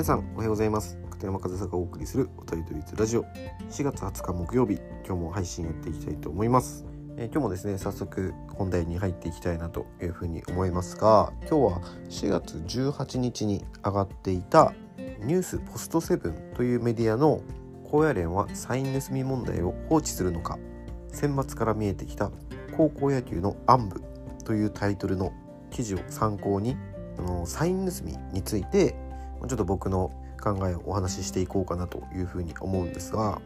皆さんおはようございます。片山和沙がお送りするおたりとりつラジオ。4月20日木曜日今日も配信やっていきたいと思います、えー今日もですね早速本題に入っていきたいなというふうに思いますが今日は4月18日に上がっていたニュースポストセブンというメディアの高野連はサイン盗み問題を放置するのか選抜から見えてきた高校野球の暗部というタイトルの記事を参考にあのサイン盗みについてちょっと僕の考えをお話ししていこうかなというふうに思うんですが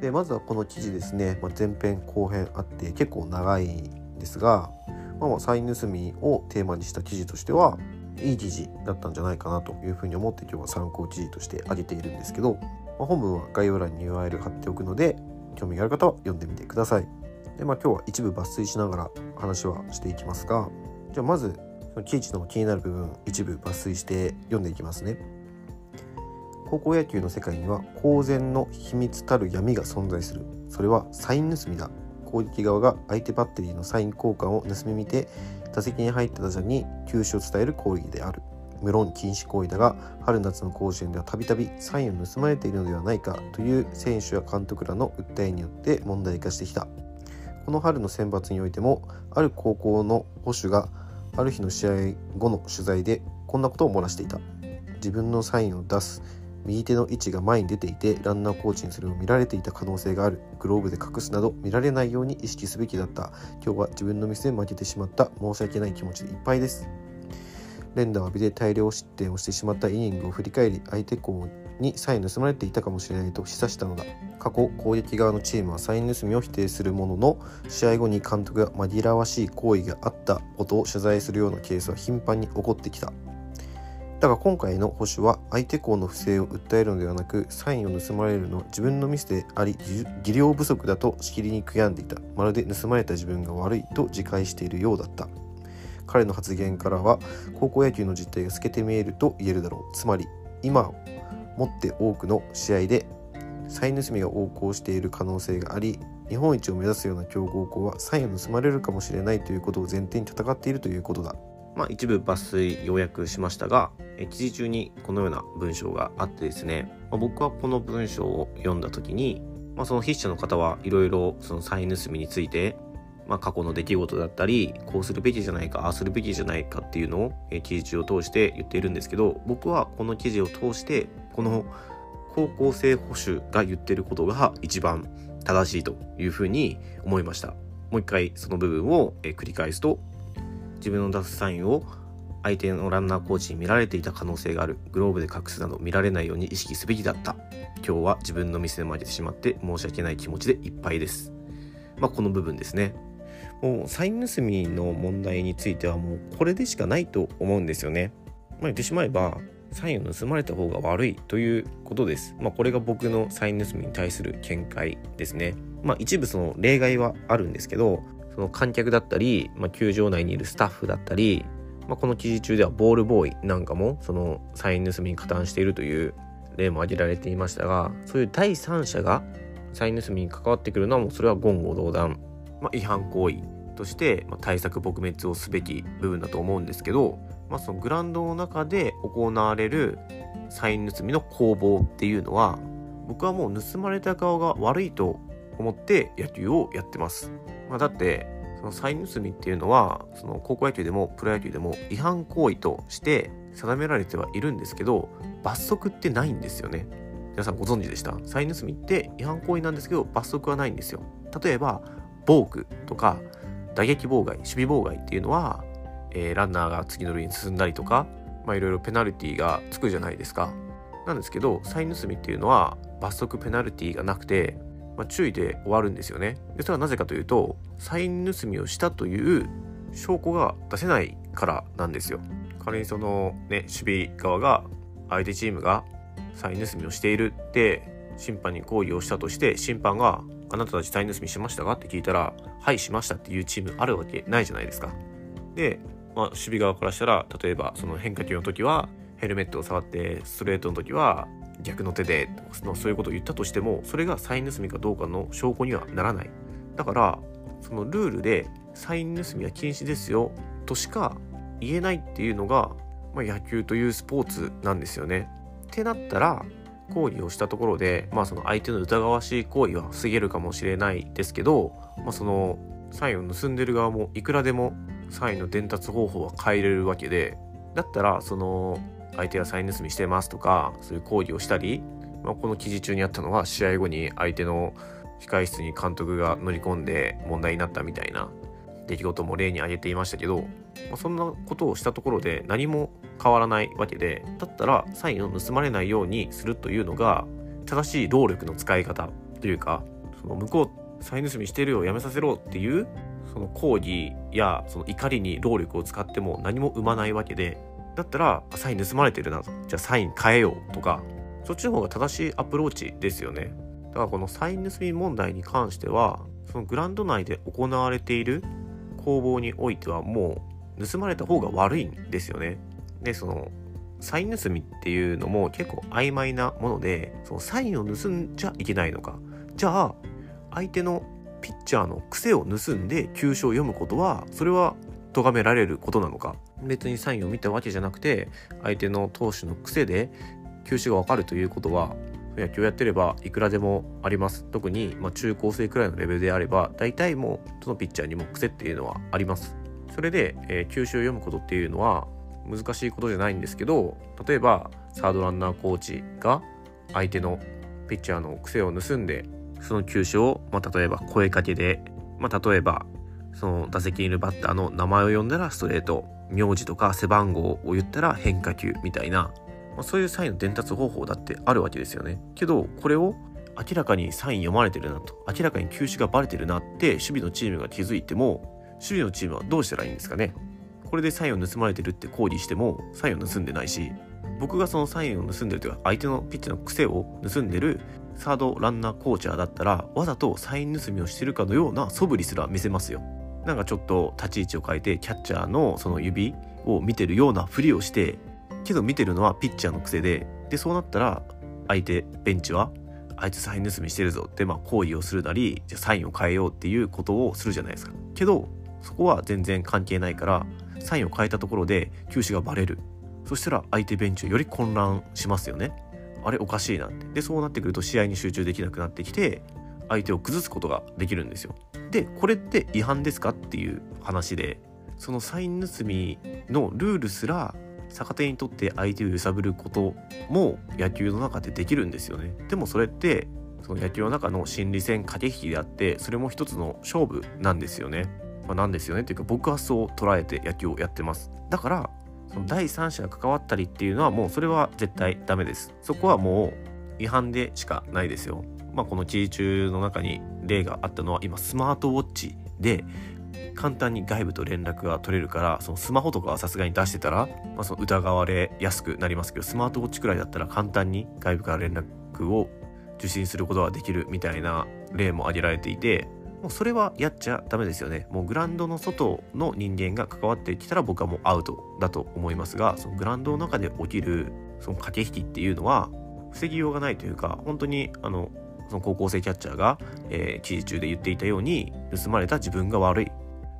でまずはこの記事ですね、まあ、前編後編あって結構長いんですが、まあ、まあサイン盗みをテーマにした記事としてはいい記事だったんじゃないかなというふうに思って今日は参考記事として挙げているんですけど、まあ、本文は概要欄に URL 貼っておくので興味がある方は読んでみてください。でまあ今日は一部抜粋しながら話はしていきますがじゃあまずその記事の気になる部分一部抜粋して読んでいきますね。高校野球の世界には公然の秘密たる闇が存在する。それはサイン盗みだ。攻撃側が相手バッテリーのサイン交換を盗み見て打席に入った打者に球種を伝える行為である。無論禁止行為だが春夏の甲子園ではたびたびサインを盗まれているのではないかという選手や監督らの訴えによって問題化してきた。この春の選抜においてもある高校の保守がある日の試合後の取材でこんなことを漏らしていた。自分のサインを出す。右手の位置が前に出ていてランナーコーチにそれを見られていた可能性がある。グローブで隠すなど見られないように意識すべきだった。今日は自分のミスで負けてしまった。申し訳ない気持ちでいっぱいです。連打を浴びて大量失点をしてしまった。イニングを振り返り相手校にサイン盗まれていたかもしれないと示唆したのだ。過去攻撃側のチームはサイン盗みを否定するものの試合後に監督が紛らわしい行為があったことを謝罪するようなケースは頻繁に起こってきた。だが今回の保守は相手校の不正を訴えるのではなくサインを盗まれるのは自分のミスであり技量不足だとしきりに悔やんでいた。まるで盗まれた自分が悪いと自戒しているようだった。彼の発言からは高校野球の実態が透けて見えると言えるだろう。つまり今もって多くの試合でサイン盗みが横行している可能性があり日本一を目指すような強豪校はサインを盗まれるかもしれないということを前提に戦っているということだ。まあ、一部抜粋要約しましたが記事中にこのような文章があってですね、まあ、僕はこの文章を読んだ時に、まあ、その筆者の方はいろいろそのサイン盗みについて、まあ、過去の出来事だったりこうするべきじゃないかああするべきじゃないかっていうのを記事中を通して言っているんですけど僕はこの記事を通してこの高校生保守が言ってることが一番正しいというふうに思いました。もう一回その部分を繰り返すと自分の出すサインを相手のランナーコーチに見られていた可能性がある。グローブで隠すなど見られないように意識すべきだった。今日は自分のミスで負けてしまって申し訳ない気持ちでいっぱいです。まあこの部分ですね。もうサイン盗みの問題についてはもうこれでしかないと思うんですよね。まあ言ってしまえばサインを盗まれた方が悪いということです。まあこれが僕のサイン盗みに対する見解ですね。まあ一部その例外はあるんですけどその観客だったり、まあ、球場内にいるスタッフだったり、まあ、この記事中ではボールボーイなんかもそのサイン盗みに加担しているという例も挙げられていましたがそういう第三者がサイン盗みに関わってくるのはもうそれは言語道断、まあ、違反行為として、ま、対策撲滅をすべき部分だと思うんですけど、まあ、そのグラウンドの中で行われるサイン盗みの攻防っていうのは僕はもう盗まれた側が悪いと思って野球をやってます。まあ、だってそのサイン盗みっていうのはその高校野球でもプロ野球でも違反行為として定められてはいるんですけど罰則ってないんですよね。皆さんご存知でした？サイン盗みって違反行為なんですけど罰則はないんですよ。例えばボークとか打撃妨害守備妨害っていうのは、えー、ランナーが次の塁に進んだりとかまあいろいろペナルティーがつくじゃないですか。なんですけどサイン盗みっていうのは罰則ペナルティーがなくてまあ、注意で終わるんですよね。でそれはなぜかというとサイン盗みをしたという証拠が出せないからなんですよ。仮にそのね守備側が相手チームがサイン盗みをしているって審判に抗議をしたとして審判が「あなたたちサイン盗みしましたか?」って聞いたら「はいしました」っていうチームあるわけないじゃないですか。で、まあ、守備側からしたら例えばその変化球の時はヘルメットを触ってストレートの時は逆の手でそういうことを言ったとしてもそれがサイン盗みかどうかの証拠にはならない。だからそのルールでサイン盗みは禁止ですよとしか言えないっていうのが、まあ、野球というスポーツなんですよね。ってなったら行為をしたところで、まあ、その相手の疑わしい行為は防げるかもしれないですけど、まあ、そのサインを盗んでる側もいくらでもサインの伝達方法は変えれるわけでだったらその相手がサイン盗みしてますとかそういう行為をしたり、まあ、この記事中にあったのは試合後に相手の控室に監督が乗り込んで問題になったみたいな出来事も例に挙げていましたけど、まあ、そんなことをしたところで何も変わらないわけでだったらサインを盗まれないようにするというのが正しい労力の使い方というかその向こうサイン盗みしてるよやめさせろっていうその抗議やその怒りに労力を使っても何も生まないわけでだったらサイン盗まれてるなとじゃあサイン変えようとかそっちの方が正しいアプローチですよね。だからこのサイン盗み問題に関してはそのグランド内で行われている攻防においてはもう盗まれた方が悪いんですよね。でそのサイン盗みっていうのも結構曖昧なものでそのサインを盗んじゃいけないのか。じゃあ相手のピッチャーの癖を盗んで球種を読むことはそれは咎められることなのか。別にサインを見たわけじゃなくて相手の投手の癖で球種がわかるということは野球やってればいくらでもあります。特にま中高生くらいのレベルであれば大体もうどのピッチャーにも癖っていうのはあります。それで、えー、球種を読むことっていうのは難しいことじゃないんですけど例えばサードランナーコーチが相手のピッチャーの癖を盗んでその球種を、まあ、例えば声かけで、まあ、例えばその打席にいるバッターの名前を呼んだらストレート名字とか背番号を言ったら変化球みたいな、まあ、そういうサインの伝達方法だってあるわけですよね。けどこれを明らかにサイン読まれてるなと明らかに球種がバレてるなって守備のチームが気づいても守備のチームはどうしたらいいんですかね。これでサインを盗まれてるって抗議してもサインを盗んでないし僕がそのサインを盗んでるというか相手のピッチの癖を盗んでるサードランナーコーチャーだったらわざとサイン盗みをしてるかのような素振りすら見せますよ。なんかちょっと立ち位置を変えてキャッチャーのその指を見てるようなふりをしてけど見てるのはピッチャーの癖ででそうなったら相手ベンチはあいつサイン盗みしてるぞってまあ行為をするなりじゃサインを変えようっていうことをするじゃないですか。けどそこは全然関係ないからサインを変えたところで球種がバレる。そしたら相手ベンチをより混乱しますよね。あれおかしいなって。でそうなってくると試合に集中できなくなってきて相手を崩すことができるんですよ。でこれって違反ですかっていう話でそのサイン盗みのルールすら逆手にとって相手を揺さぶることも野球の中でできるんですよね。でもそれってその野球の中の心理戦駆け引きであってそれも一つの勝負なんですよね、まあ、なんですよねっていうか僕はそう捉えて野球をやってます。だからその第三者が関わったりっていうのはもうそれは絶対ダメです。そこはもう違反でしかないですよ。まあこの記事中の中に例があったのは今スマートウォッチで簡単に外部と連絡が取れるからそのスマホとかはさすがに出してたら、まあ、その疑われやすくなりますけどスマートウォッチくらいだったら簡単に外部から連絡を受信することができるみたいな例も挙げられていてもうそれはやっちゃダメですよね。もうグラウンドの外の人間が関わってきたら僕はもうアウトだと思いますがそのグラウンドの中で起きるその駆け引きっていうのは防ぎようがないというか本当にあのその高校生キャッチャーが、えー、記事中で言っていたように盗まれた自分が悪い。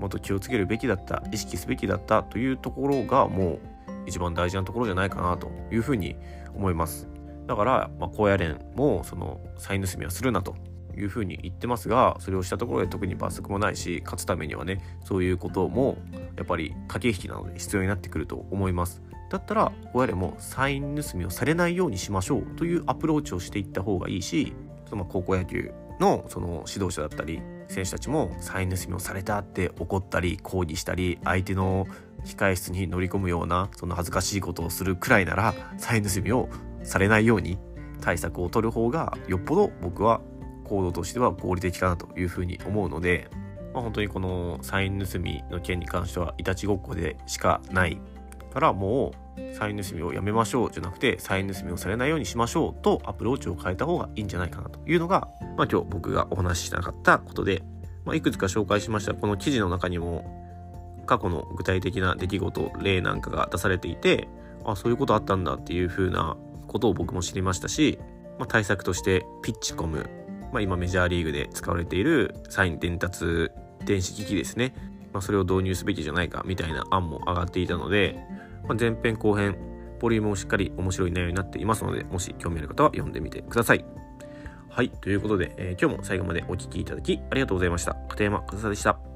もっと気をつけるべきだった意識すべきだったというところがもう一番大事なところじゃないかなというふうに思います。だから、まあ、高野連もそのサイン盗みはするなというふうに言ってますがそれをしたところで特に罰則もないし勝つためにはねそういうこともやっぱり駆け引きなので必要になってくると思います。だったら親でもサイン盗みをされないようにしましょうというアプローチをしていった方がいいしその高校野球のその指導者だったり選手たちもサイン盗みをされたって怒ったり抗議したり相手の控え室に乗り込むようなその恥ずかしいことをするくらいならサイン盗みをされないように対策を取る方がよっぽど僕は行動としては合理的かなというふうに思うので、まあ、本当にこのサイン盗みの件に関してはいたちごっこでしかないからもうサイン盗みをやめましょうじゃなくてサイン盗みをされないようにしましょうとアプローチを変えた方がいいんじゃないかなというのが、まあ、今日僕がお話ししたかったことで、まあ、いくつか紹介しました。この記事の中にも過去の具体的な出来事例なんかが出されていてあそういうことあったんだっていう風なことを僕も知りましたし、まあ、対策としてピッチコムまあ、今メジャーリーグで使われているサイン伝達電子機器ですね、まあ、それを導入すべきじゃないかみたいな案も上がっていたので、まあ、前編後編ボリュームもしっかり面白い内容になっていますのでもし興味ある方は読んでみてください。はいということで、えー、今日も最後までお聴きいただきありがとうございました。片山和沙でした。